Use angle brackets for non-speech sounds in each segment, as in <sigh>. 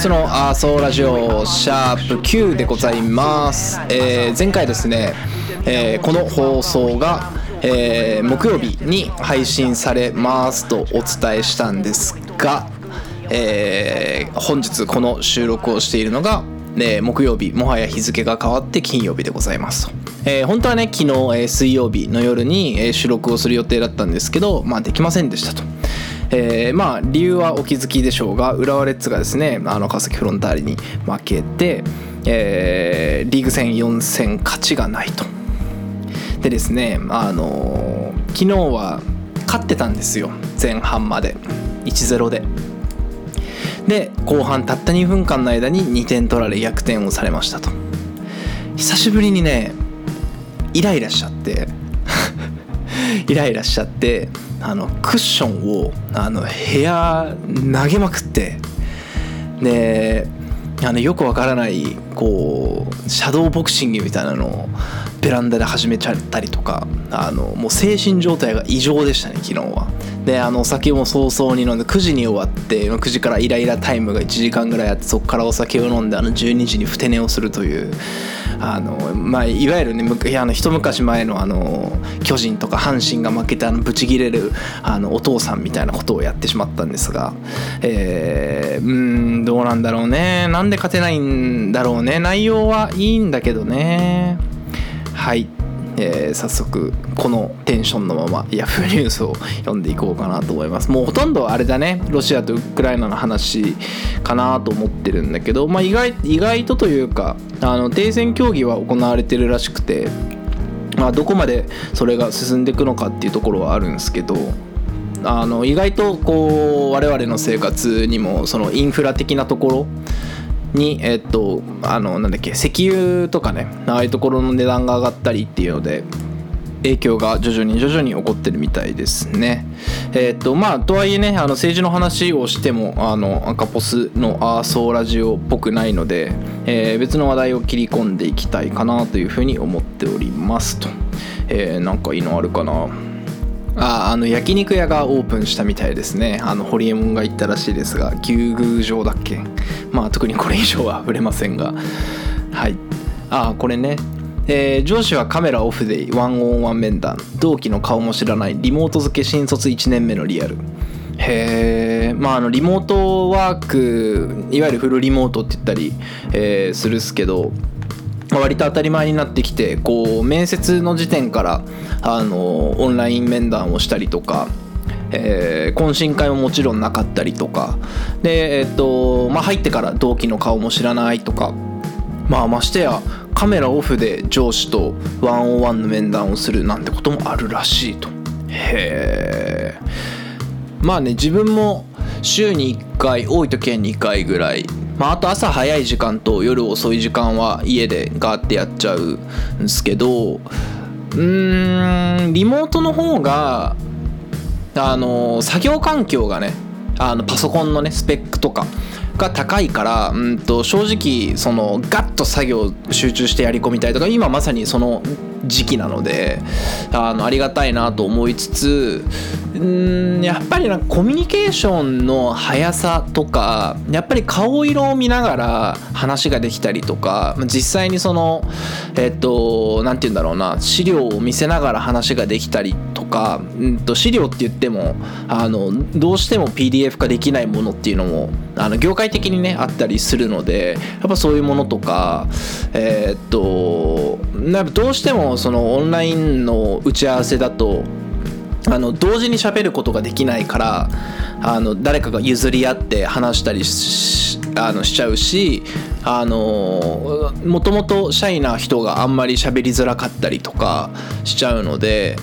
スのアーソーラジオシャープ9でございます、えー前回ですね、えーこの放送が、えー木曜日に配信されますとお伝えしたんですが、えー本日この収録をしているのが、えー木曜日もはや日付が変わって金曜日でございますと、えー本当はね昨日、えー水曜日の夜に、収録をする予定だったんですけどまあできませんでしたと。えーまあ理由はお気づきでしょうが浦和レッズがですねあの川崎フロンターレに負けて、えーリーグ戦4戦勝ちがないと。でですねあのー昨日は勝ってたんですよ前半まで1-0で。で後半たった2分間の間に2点取られ逆転をされましたと久しぶりにねイライラしちゃってイライラしちゃってあのクッションをあの部屋投げまくってであのよくわからないこうシャドーボクシングみたいなのをベランダで始めちゃったりとかあのもう精神状態が異常でしたね昨日は。であのお酒も早々に飲んで9時に終わって9時からイライラタイムが1時間ぐらいあってそこからお酒を飲んであの12時にふて寝をするというあの、まあ、いわゆるねあの一昔前のあの巨人とか阪神が負けてあのブチギレるあのお父さんみたいなことをやってしまったんですが、えー、うんどうなんだろうね。なんで勝てないんだろうね。内容はいいんだけどね。はい、えー早速このテンションのまま Yahoo ニュースを読んでいこうかなと思います。もうほとんどあれだね。ロシアとウクライナの話かなと思ってるんだけど、まあ、意外意外とというかあの停戦協議は行われてるらしくて、まあ、どこまでそれが進んでいくのかっていうところはあるんですけどあの意外とこう我々の生活にもそのインフラ的なところにえっとあのなんだっけ石油とかねああいうところの値段が上がったりっていうので影響が徐々に徐々に起こってるみたいですね。えっとまあとはいえねあの政治の話をしてもあの赤ポスのアーソーラジオっぽくないので、えー別の話題を切り込んでいきたいかなというふうに思っておりますと。えーなんかいいのあるかなああの焼肉屋がオープンしたみたいですね。あのホリエモンが言ったらしいですが牛宮城だっけまあ特にこれ以上は触れませんが。はい。あこれね。えー上司はカメラオフでワンオンワン面談。同期の顔も知らないリモート付け新卒1年目のリアル。へえまああのリモートワークいわゆるフルリモートって言ったり、えーするっすけど割と当たり前になってきてこう面接の時点からあのオンライン面談をしたりとか、えー懇親会ももちろんなかったりとかで、えっとまあ、入ってから同期の顔も知らないとかまあましてやカメラオフで上司とワンオンワンの面談をするなんてこともあるらしいと。へえまあね自分も週に1回多い時は2回ぐらいまああと朝早い時間と夜遅い時間は家でガーってやっちゃうんですけどうーんリモートの方があの作業環境がねあのパソコンのねスペックとかが高いからうんと正直そのガッと作業集中してやり込みたいとか今まさにその時期なのであのありがたいなと思いつつうんやっぱりなんかコミュニケーションの速さとかやっぱり顔色を見ながら話ができたりとか実際にそのえっとなんて言うんだろうな資料を見せながら話ができたりとかうんと資料って言ってもあのどうしても PDF 化できないものっていうのもあの業界的にねあったりするのでやっぱそういうものとかえっとやっぱどうしてもそのオンラインの打ち合わせだとあの同時に喋ることができないからあの誰かが譲り合って話したりしあのしちゃうしあのもともとシャイな人があんまり喋りづらかったりとかしちゃうので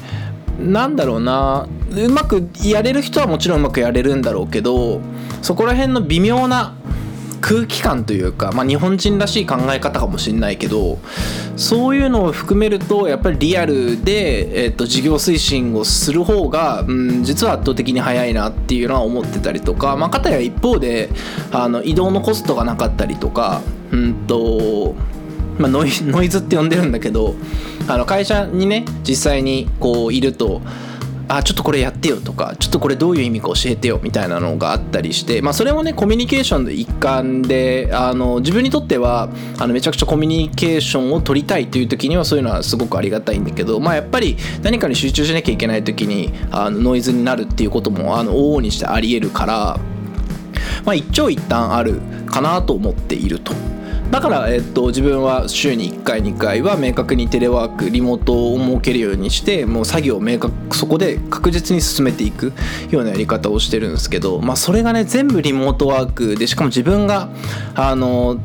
なんだろうな。うまくやれる人はもちろんうまくやれるんだろうけどそこら辺の微妙な空気感というか、まあ、日本人らしい考え方かもしれないけどそういうのを含めるとやっぱりリアルで、えー、と事業推進をする方が、うん、実は圧倒的に早いなっていうのは思ってたりとか、まあ、かたや一方であの移動のコストがなかったりとか、うんとまあ、ノイノイズって呼んでるんだけどあの会社にね実際にこういるとあちょっとこれやってよとかちょっとこれどういう意味か教えてよみたいなのがあったりして、まあ、それもねコミュニケーションの一環であの自分にとってはあのめちゃくちゃコミュニケーションを取りたいという時にはそういうのはすごくありがたいんだけど、まあ、やっぱり何かに集中しなきゃいけない時にあのノイズになるっていうこともあの往々にしてありえるから、まあ、一長一短あるかなと思っていると。だから、えっと、自分は週に1回2回は明確にテレワークリモートを設けるようにしてもう作業を明確そこで確実に進めていくようなやり方をしてるんですけど、まあ、それがね全部リモートワークでしかも自分があの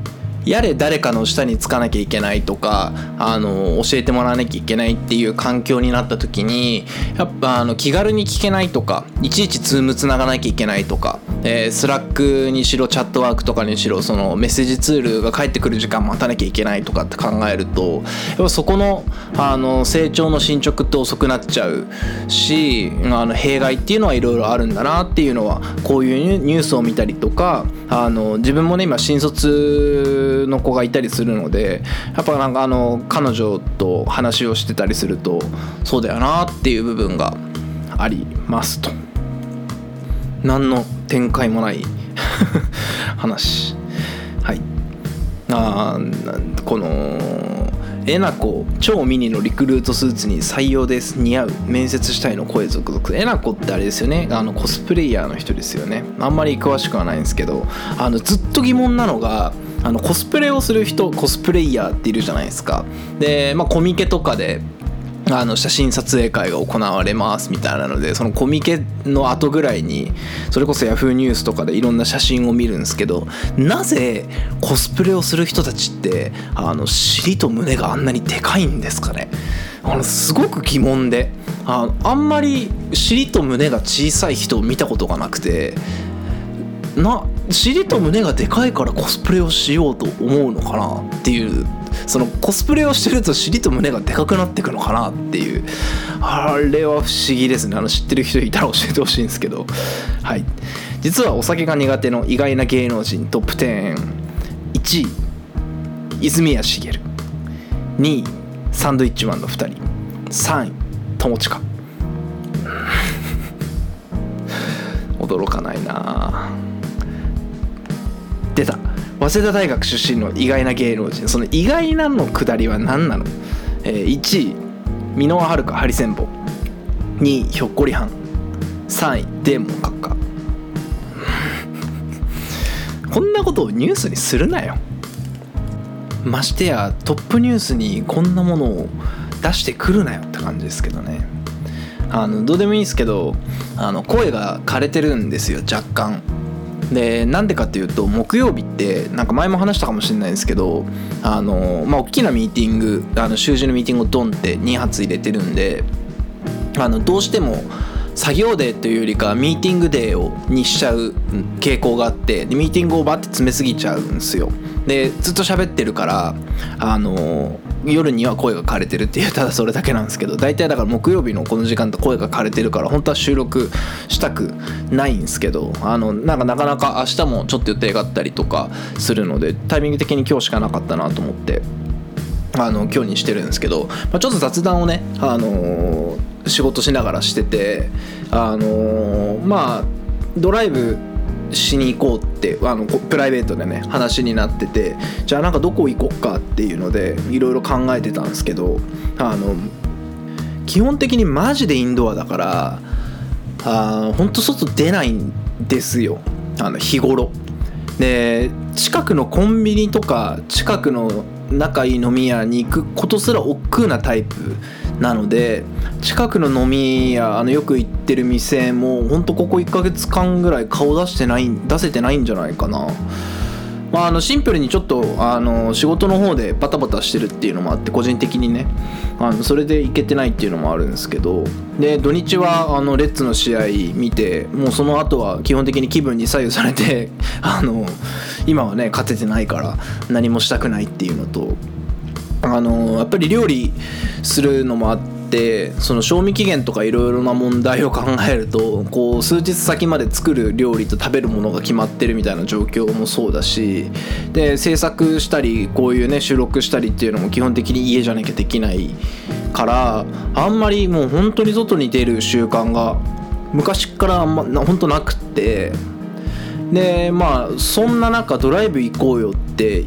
やれ誰かの下につかなきゃいけないとかあの教えてもらわなきゃいけないっていう環境になった時にやっぱあの気軽に聞けないとかいちいちズームつながなきゃいけないとかえー、スラックにしろチャットワークとかにしろそのメッセージツールが返ってくる時間待たなきゃいけないとかって考えるとやっぱそこのあの成長の進捗って遅くなっちゃうしあの弊害っていうのはいろいろあるんだなっていうのはこういうニュースを見たりとかあの自分もね今新卒の子がいたりするのでやっぱなんかあの彼女と話をしてたりするとそうだよなっていう部分がありますと。何の展開もない <laughs> 話。はい。あこのえなこ超ミニのリクルートスーツに採用です似合う面接したいの声続々。えなこってあれですよね。あのコスプレイヤーの人ですよね。あんまり詳しくはないんですけどあのずっと疑問なのがあのコスプレをする人コスプレイヤーっているじゃないですか。でまあコミケとかであの写真撮影会が行われますみたいなのでそのコミケの後ぐらいにそれこそ Yahoo! ニュースとかでいろんな写真を見るんですけどなぜコスプレをする人たちってあの尻と胸があんなにでかいんですかね。あのすごく疑問でああんまり尻と胸が小さい人を見たことがなくてな尻と胸がでかいからコスプレをしようと思うのかなっていうそのコスプレをしてると尻と胸がでかくなっていくのかなっていうあれは不思議ですね。あの知ってる人いたら教えてほしいんですけど。はい。実はお酒が苦手の意外な芸能人トップ101位泉谷しげる2位サンドイッチマンの2人。3位友近。<laughs> 驚かないなあ出た。早稲田大学出身の意外な芸能人。その意外なのくだりは何なの、えー、1位箕輪遥ハリセンボ。2位ひょっこりはん。3位デーモン閣下。<laughs> こんなことをニュースにするなよ。ましてやトップニュースにこんなものを出してくるなよって感じですけどね。あのどうでもいいですけどあの声が枯れてるんですよ若干。でなんでかっていうと木曜日ってなんか前も話したかもしれないですけどあのまあ大きなミーティングあの習字のミーティングをドンって2発入れてるんであのどうしても作業デーというよりかミーティングデーをにしちゃう傾向があってでミーティングをバッて詰めすぎちゃうんですよ。でずっと喋ってるからあの夜には声が枯れてるっていうただそれだけなんですけど大体だから木曜日のこの時間と声が枯れてるから本当は収録したくないんですけどあのなんかなかなか明日もちょっと予定があったりとかするのでタイミング的に今日しかなかったなと思ってあの今日にしてるんですけど、まあ、ちょっと雑談をね、あのー、仕事しながらしてて、あのー、まあドライブしに行こうってあのプライベートでね話になっててじゃあなんかどこ行こっかっていうのでいろいろ考えてたんですけどあの基本的にマジでインドアだからあ本当外出ないんですよ。あの日頃。で近くのコンビニとか近くの仲いい飲み屋に行くことすら億劫なタイプなので近くの飲み屋あのよく行ってる店もほんとここ1ヶ月間ぐらい顔出してない出せてないんじゃないかな。まあ、あのシンプルにちょっとあの仕事の方でバタバタしてるっていうのもあって個人的にね。あのそれで行けてないっていうのもあるんですけど。で土日はあのレッツの試合見てもうその後は基本的に気分に左右されて <laughs> あの今はね勝ててないから何もしたくないっていうのとあのやっぱり料理するのもあってその賞味期限とかいろいろな問題を考えるとこう数日先まで作る料理と食べるものが決まってるみたいな状況もそうだしで制作したりこういうね収録したりっていうのも基本的に家じゃなきゃできないからあんまりもう本当に外に出る習慣が昔からあんま本当なくってでまあそんな中ドライブ行こうよって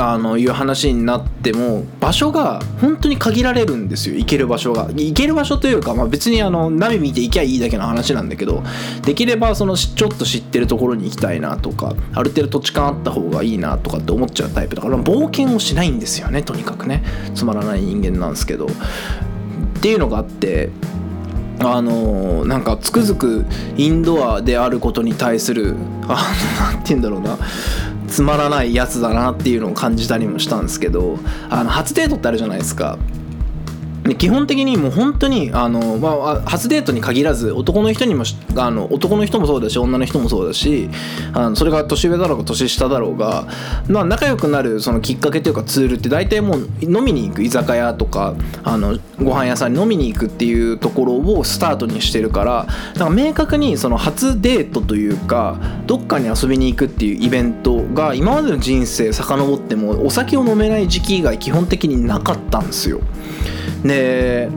あのいう話になっても場所が本当に限られるんですよ。行ける場所が。行ける場所というか、まあ、別にあのナビ見て行きゃいいだけの話なんだけどできればそのちょっと知ってるところに行きたいなとかある程度土地勘あった方がいいなとかって思っちゃうタイプだから冒険をしないんですよねとにかくね。つまらない人間なんですけど。っていうのがあってあのなんかつくづくインドアであることに対するあのなんて言うんだろうな。つまらないやつだなっていうのを感じたりもしたんですけどあの初デートってあるじゃないですか。で基本的にもう本当にあの、まあ、初デートに限らず男の人にもあの男の人もそうだし女の人もそうだしあのそれが年上だろうが年下だろうが、まあ、仲良くなるそのきっかけというかツールって大体もう飲みに行く居酒屋とかあのご飯屋さんに飲みに行くっていうところをスタートにしてるからだから明確にその初デートというかどっかに遊びに行くっていうイベントが今までの人生遡ってもお酒を飲めない時期以外基本的になかったんですよ。で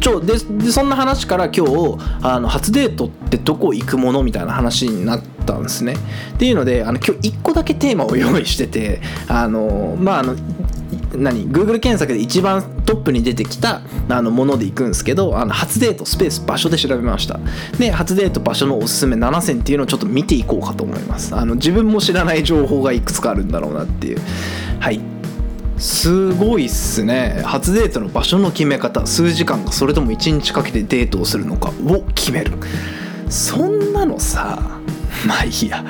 ちょででそんな話から今日あの初デートってどこ行くものみたいな話になったんですね。っていうのであの今日1個だけテーマを用意しててあのまああの何 Google 検索で一番トップに出てきたあのもので行くんですけどあの初デートスペース場所で調べました。で初デート場所のおすすめ7選っていうのをちょっと見ていこうかと思います。あの自分も知らない情報がいくつかあるんだろうなっていう。はい。すごいっすね。初デートの場所の決め方。数時間かそれとも1日かけてデートをするのかを決める。そんなのさ <laughs> まあいいや、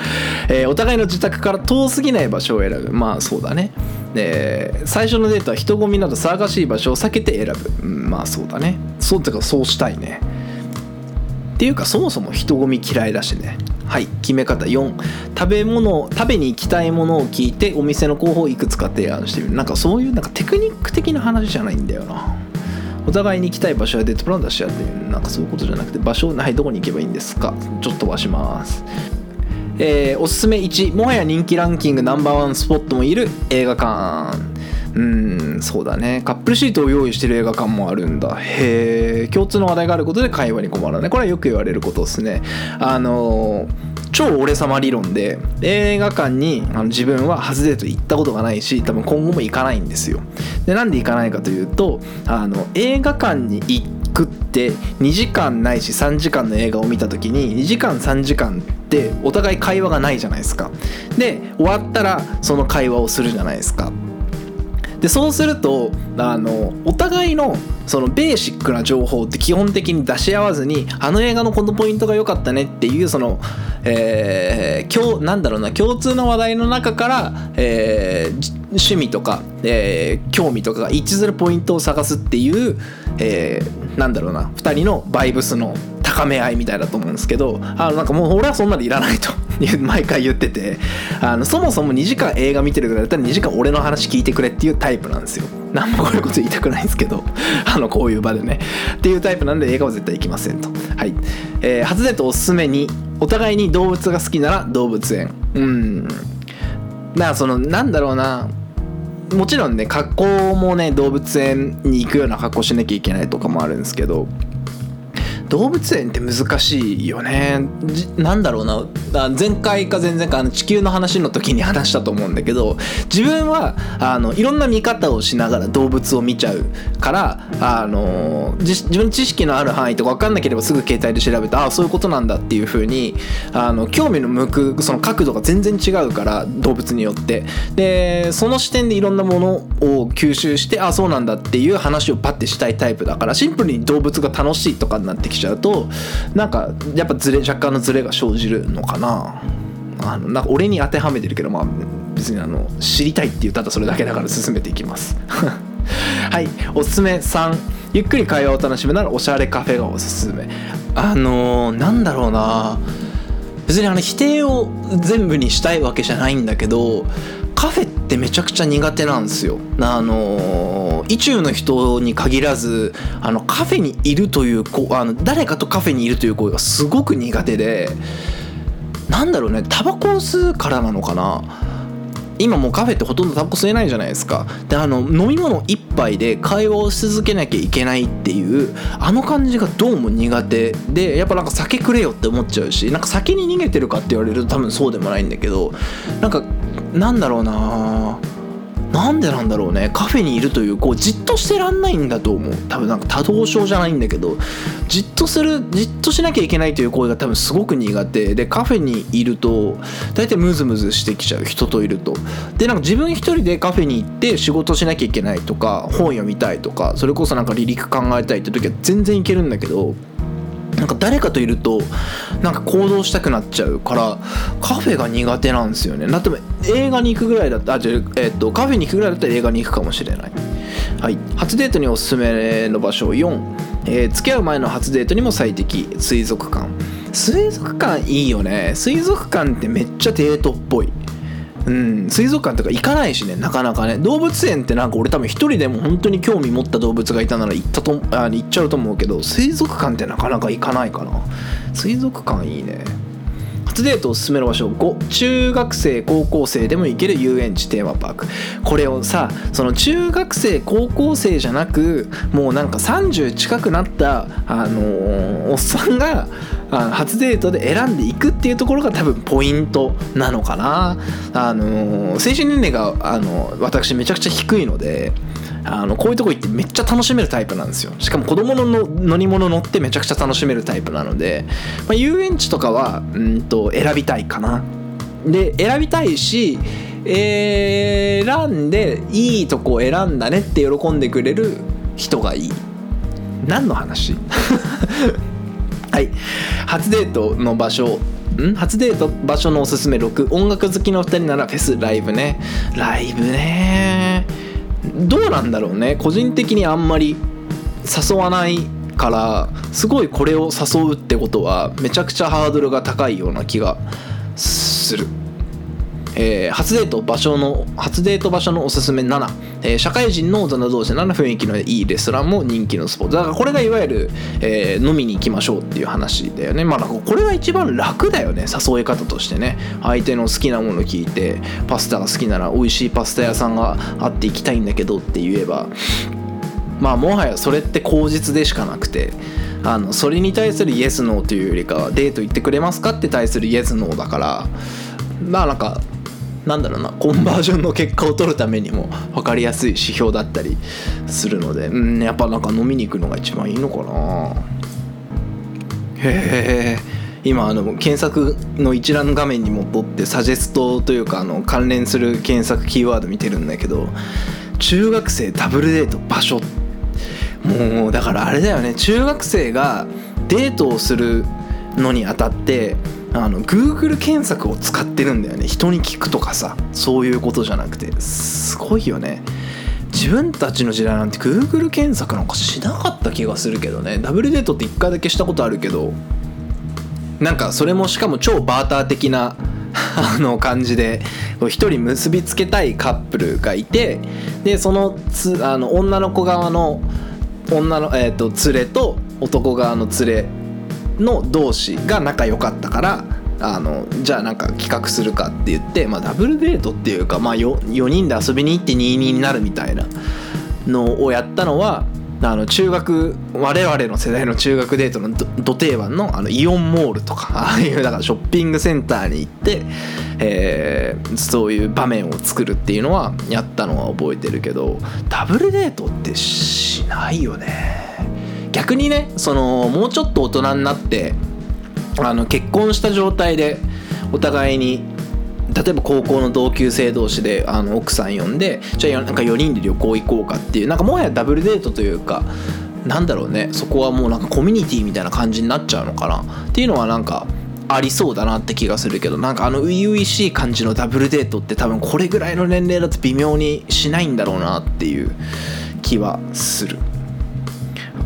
えーお互いの自宅から遠すぎない場所を選ぶ。まあそうだね。で最初のデートは人混みなど騒がしい場所を避けて選ぶ、うんまあそうだね。そうってかそうしたいね。っていうかそもそも人混み嫌いだしね。はい決め方4食べ物食べに行きたいものを聞いてお店の候補をいくつか提案してみる。なんかそういうなんかテクニック的な話じゃないんだよな。お互いに行きたい場所やデートプラン出し合ってなんかそういうことじゃなくて場所はいどこに行けばいいんですか。ちょっと飛ばします。えーおすすめ1もはや人気ランキングナンバーワンスポットもいる映画館。うんそうだね。カップルシートを用意してる映画館もあるんだ。へえ共通の話題があることで会話に困らない。これはよく言われることですね。あの超俺様理論で映画館にあの自分は初デート行ったことがないし多分今後も行かないんですよ。でなんで行かないかというとあの映画館に行くって2時間ないし3時間の映画を見た時に2時間3時間ってお互い会話がないじゃないですか。で終わったらその会話をするじゃないですか。でそうするとあのお互いのそのベーシックな情報って基本的に出し合わずにあの映画のこのポイントが良かったねっていうその、えー、共なんだろうな共通の話題の中から、えー趣味とか、えー興味とかが一致するポイントを探すっていう、えーなんだろうな2人のバイブスの高め合いみたいだと思うんですけどあのなんかもう俺はそんなのいらないと <laughs> 毎回言っててあのそもそも2時間映画見てるぐらいだったら2時間俺の話聞いてくれっていうタイプなんですよ。何もこういうこと言いたくないんですけど <laughs> あのこういう場でね。っていうタイプなんで映画は絶対行きませんと。はい、えー初デートおすすめにお互いに動物が好きなら動物園。うん。だからそのなんだろうな。もちろんね格好もね動物園に行くような格好しなきゃいけないとかもあるんですけど動物園って難しいよね。なんだろうな。前回か前々回あの地球の話の時に話したと思うんだけど自分はあのいろんな見方をしながら動物を見ちゃうからあの自分知識のある範囲とか分かんなければすぐ携帯で調べてああそういうことなんだっていう風にあの興味の向くその角度が全然違うから動物によって。でその視点でいろんなものを吸収してああそうなんだっていう話をパッてしたいタイプだからシンプルに動物が楽しいとかになってきしちゃうとなんかやっぱズレ若干のズレが生じるのかな。あのなんか俺に当てはめてるけどまあ別にあの知りたいって言ったらそれだけだから進めていきます。<laughs> はいおすすめ3ゆっくり会話を楽しむならおしゃれカフェがおすすめ。あのー、なんだろうな。別にあの否定を全部にしたいわけじゃないんだけどカフェってめちゃくちゃ苦手なんですよ。あの意中の人に限らずあのカフェにいるというあの誰かとカフェにいるという行為がすごく苦手でなんだろうねタバコを吸うからなのかな。今もうカフェってほとんどタバコ吸えないじゃないですか。であの飲み物一杯で会話をし続けなきゃいけないっていうあの感じがどうも苦手でやっぱなんか酒くれよって思っちゃうしなんか酒に逃げてるかって言われると多分そうでもないんだけどなんかなんだろうななんでなんだろうね。カフェにいるというこうじっとしてらんないんだと思う。多分なんか多動症じゃないんだけどじっとするじっとしなきゃいけないという行為が多分すごく苦手。でカフェにいると大体ムズムズしてきちゃう人といると。でなんか自分一人でカフェに行って仕事しなきゃいけないとか本読みたいとかそれこそなんか離陸考えたいって時は全然いけるんだけどなんか誰かといるとなんか行動したくなっちゃうからカフェが苦手なんですよね。だって映画に行くぐらいだったあじゃあえっ、とカフェに行くぐらいだったら映画に行くかもしれない。はい。初デートにおすすめの場所4、えー、付き合う前の初デートにも最適。水族館。水族館いいよね。水族館ってめっちゃデートっぽい。うん、水族館とか行かないしねなかなかね。動物園ってなんか俺多分一人でも本当に興味持った動物がいたなら行ったとあ行っちゃうと思うけど水族館ってなかなか行かないかな。水族館いいね。初デートおすすめの場所5中学生高校生でも行ける遊園地テーマパーク。これをさその中学生高校生じゃなくもうなんか30近くなったあのー、おっさんがあ初デートで選んでいくっていうところが多分ポイントなのかな。あの精神年齢があの私めちゃくちゃ低いのであのこういうとこ行ってめっちゃ楽しめるタイプなんですよ。しかも子供の乗り物乗ってめちゃくちゃ楽しめるタイプなので、まあ、遊園地とかはうんと選びたいかな。で選びたいし選んでいいとこを選んだねって喜んでくれる人がいい。何の話？<laughs> はい。初デートの場所ん？初デート場所のおすすめ6音楽好きの2人ならフェスライブね。ライブね。どうなんだろうね。個人的にあんまり誘わないからすごいこれを誘うってことはめちゃくちゃハードルが高いような気がする。えー、初デート場所の初デート場所のおすすめ7、えー、社会人の大人同士なら雰囲気のいいレストランも人気のスポット。だからこれがいわゆる、えー、飲みに行きましょうっていう話だよね。まあこれが一番楽だよね。誘い方としてね。相手の好きなもの聞いてパスタが好きなら美味しいパスタ屋さんがあって行きたいんだけどって言えば。まあもはやそれって口実でしかなくて。あのそれに対するイエスノーというよりかはデート行ってくれますかって対するイエスノーだから。まあなんかなんだろうなコンバージョンの結果を取るためにも分かりやすい指標だったりするのでうんやっぱなんか飲みに行くのが一番いいのかな。へえ今あの検索の一覧画面に戻ってサジェストというかあの関連する検索キーワード見てるんだけど中学生ダブルデート場所。もうだからあれだよね。中学生がデートをするのにあたってあの Google 検索を使ってるんだよね。人に聞くとかさそういうことじゃなくて。すごいよね。自分たちの時代なんて Google 検索なんかしなかった気がするけどね。ダブルデートって1回だけしたことあるけど。なんかそれもしかも超バーター的な <laughs> あの感じで一人結びつけたいカップルがいてでそのつあの女の子側の女の、えーと連れと男側の連れの同士が仲良かったからあのじゃあなんか企画するかって言って、まあ、ダブルデートっていうか、まあ4、4, 人で遊びに行って22になるみたいなのをやったのはあの中学我々の世代の中学デートのど定番のあのイオンモールとか <laughs> ああいうだからショッピングセンターに行って、えー、そういう場面を作るっていうのはやったのは覚えてるけどダブルデートってしないよね。逆にねそのもうちょっと大人になってあの結婚した状態でお互いに例えば高校の同級生同士であの奥さん呼んでじゃあなんか4人で旅行行こうかっていうなんかもはやダブルデートというかなんだろうねそこはもうなんかコミュニティみたいな感じになっちゃうのかな。っていうのはなんかありそうだなって気がするけどなんかあの初々しい感じのダブルデートって多分これぐらいの年齢だと微妙にしないんだろうなっていう気はする。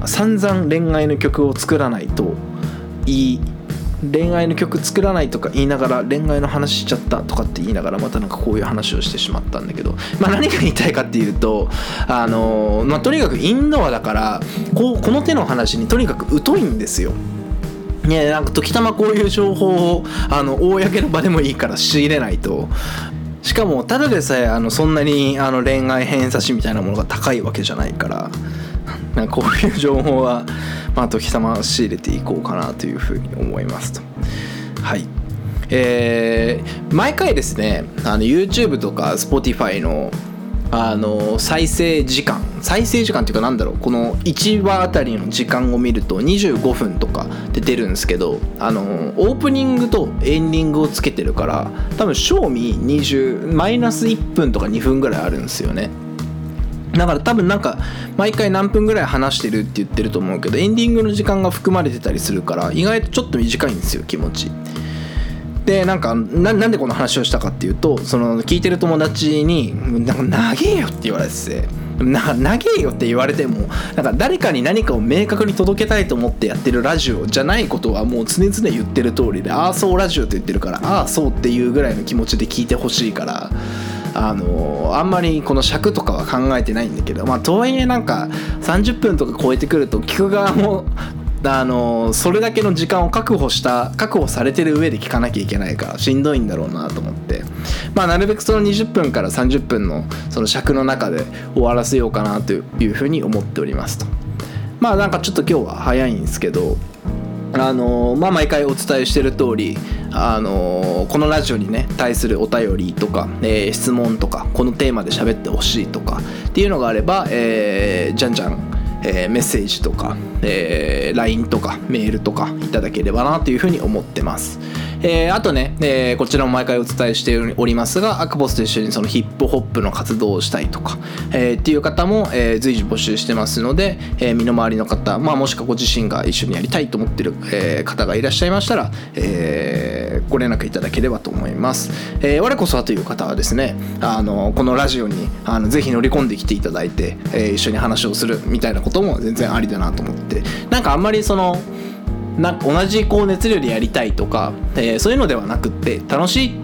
散々恋愛の曲を作らないといい恋愛の曲作らないとか言いながら恋愛の話しちゃったとかって言いながらまたなんかこういう話をしてしまったんだけど、まあ、何が言いたいかっていうとあの、まあ、とにかくインドアだからこうこの手の話にとにかく疎いんですよ。ね、なんか時たまこういう情報をあの公の場でもいいから仕入れないとしかもただでさえあのそんなにあの恋愛偏差値みたいなものが高いわけじゃないから <laughs> なんかこういう情報は、まあ、時たま仕入れていこうかなというふうに思いますと。はいえー、毎回ですねあの YouTube とか Spotify のあの再生時間再生時間っていうかなんだろうこの1話あたりの時間を見ると25分とかで出るんですけどあのオープニングとエンディングをつけてるから多分賞味20マイナス1分とか2分ぐらいあるんですよねだから多分なんか毎回何分ぐらい話してるって言ってると思うけどエンディングの時間が含まれてたりするから意外とちょっと短いんですよ気持ち。でなんかなんでこの話をしたかっていうとその聞いてる友達に「なんか長えよ」って言われててなんか長えよって言われてもなんか誰かに何かを明確に届けたいと思ってやってるラジオじゃないことはもう常々言ってる通りで「ああそうラジオ」って言ってるから「ああそう」っていうぐらいの気持ちで聞いてほしいからあのあんまりこの尺とかは考えてないんだけどまあとはいえなんか30分とか超えてくると聞く側も <laughs> あのそれだけの時間を確保した確保されてる上で聞かなきゃいけないからしんどいんだろうなと思って。まあなるべくその20分から30分のその尺の中で終わらせようかなというふうに思っておりますと。まあなんかちょっと今日は早いんですけどあのまあ、毎回お伝えしてる通り、あのこのラジオにね対するお便りとか、えー、質問とかこのテーマで喋ってほしいとかっていうのがあれば、えー、じゃんじゃん、えー、メッセージとか、えー、LINE とかメールとかいただければなというふうに思ってます。えー、あとね、えー、こちらも毎回お伝えしておりますがアクボスと一緒にそのヒップホップの活動をしたいとか、えー、っていう方も、えー、随時募集してますので、えー、身の回りの方、まあ、もしくはご自身が一緒にやりたいと思ってる、えー、方がいらっしゃいましたら、えー、ご連絡いただければと思います、えー、我こそはという方はですねあのこのラジオにあのぜひ乗り込んできていただいて、えー、一緒に話をするみたいなことも全然ありだなと思ってなんかあんまりそのなんか同じこう熱量でやりたいとか、えー、そういうのではなくって楽しい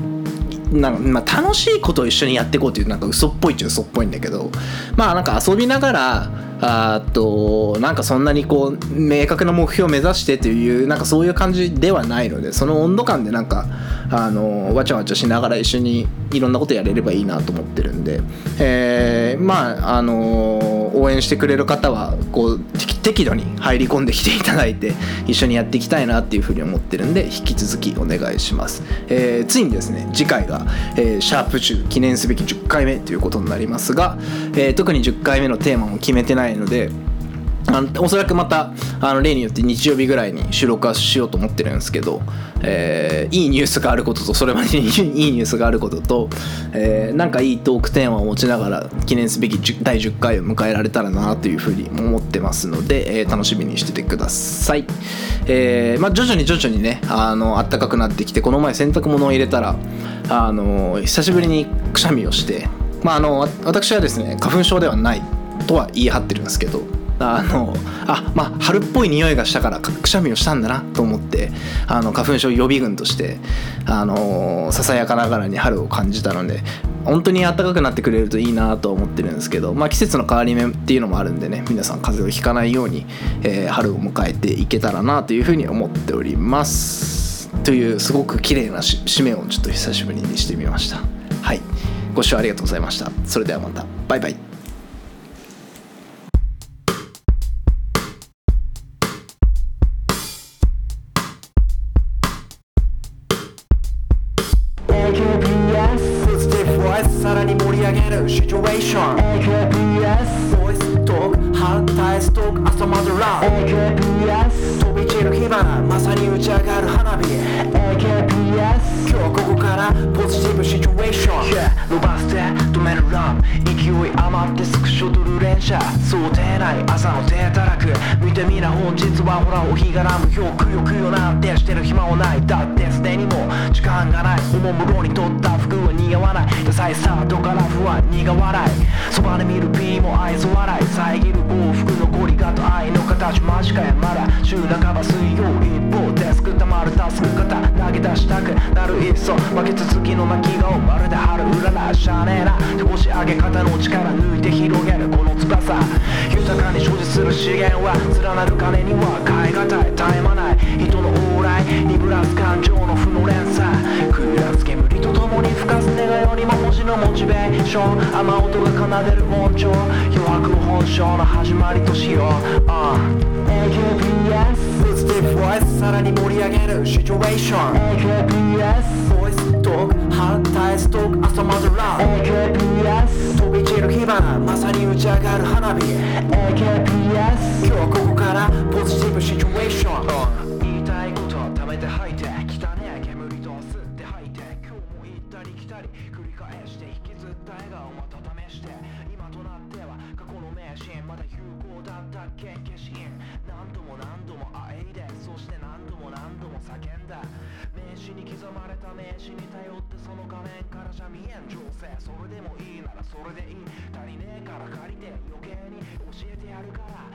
なんか、まあ、楽しいことを一緒にやっていこうというなんか嘘っぽいっちゃ嘘っぽいんだけどまあなんか遊びながらあとなんかそんなにこう明確な目標を目指してというなんかそういう感じではないのでその温度感でなんかあのわちゃわちゃしながら一緒にいろんなことやれればいいなと思ってるんで、えー、まああの応援してくれる方はこう適度に入り込んできていただいて一緒にやっていきたいなっていうふうに思ってるんで引き続きお願いします、えー、ついにですね次回が、えー、シャープ10記念すべき10回目ということになりますが、えー、特に10回目のテーマも決めてないないのであのおそらくまたあの例によって日曜日ぐらいに収録はしようと思ってるんですけど、えー、いいニュースがあることとそれまでに <laughs> いいニュースがあることと、えー、なんかいいトークテーマを持ちながら記念すべき第10回を迎えられたらなというふうに思ってますので、えー、楽しみにしててください、えーまあ、徐々に徐々にねあの暖かくなってきてこの前洗濯物を入れたらあの久しぶりにくしゃみをして、まあ、あの私はですね花粉症ではないとは言い張ってるんですけどあのあまあ春っぽい匂いがしたからくしゃみをしたんだなと思ってあの花粉症予備軍としてあのささやかながらに春を感じたので本当に暖かくなってくれるといいなと思ってるんですけど、まあ、季節の変わり目っていうのもあるんでね皆さん風邪をひかないように、えー、春を迎えていけたらなというふうに思っております。というすごく綺麗な締めをちょっと久しぶりにしてみました。はい。ご視聴ありがとうございました。それではまた。バイバイ。stable situation. Yeah, no basta, to man around 勢い。余ってスクショ撮る練電車想定内朝の。手たらく見てみな本日はほらお日がらむよくよくよなんてしてる暇はない。だってすでにも時間がない。おもむろに取った服は似合わない。ダサい。スタートから不安苦笑い。そばで見る P も愛想笑い。遮る往復の。ゴリガと愛の。形間近やまだ週半ば水曜一方デスクたまるタスク型投げ出したくなるい。っそ負け続きの。泣き顔まるで春うららしゃねえな手押し上げ方の。力力抜いて広げるこの翼豊かに所持する資源は連なる金には変え難い絶え間ない人の往来鈍らす感情の負の連鎖食らす煙とともに吹かす願いよりも文字のモチベーション雨音が奏でる音調余白本性の始まりとしよう、uh AKPS ポジティブボイスさらに盛り上げるシチュエーション。AKPS トーク反対ス。トーク朝までラブ AKPS 飛び散る火花まさに打ち上がる花火 AKPS 今日ここからポジティブシチュエーション。言いたいこと貯めて吐いて汚ねえ煙と吸って吐いて今日も行ったり来たり。繰り返して引きずった笑顔また試して今となっては過去の名シーンまだ有効だったっけ消し印何度も何度もあえいでそして何度も何度も叫んだ。名刺に刻まれた名刺に頼ってその画面からじゃ見えん情勢。それでもいいならそれでいい。足りねえから借りて余計に教えてやるから。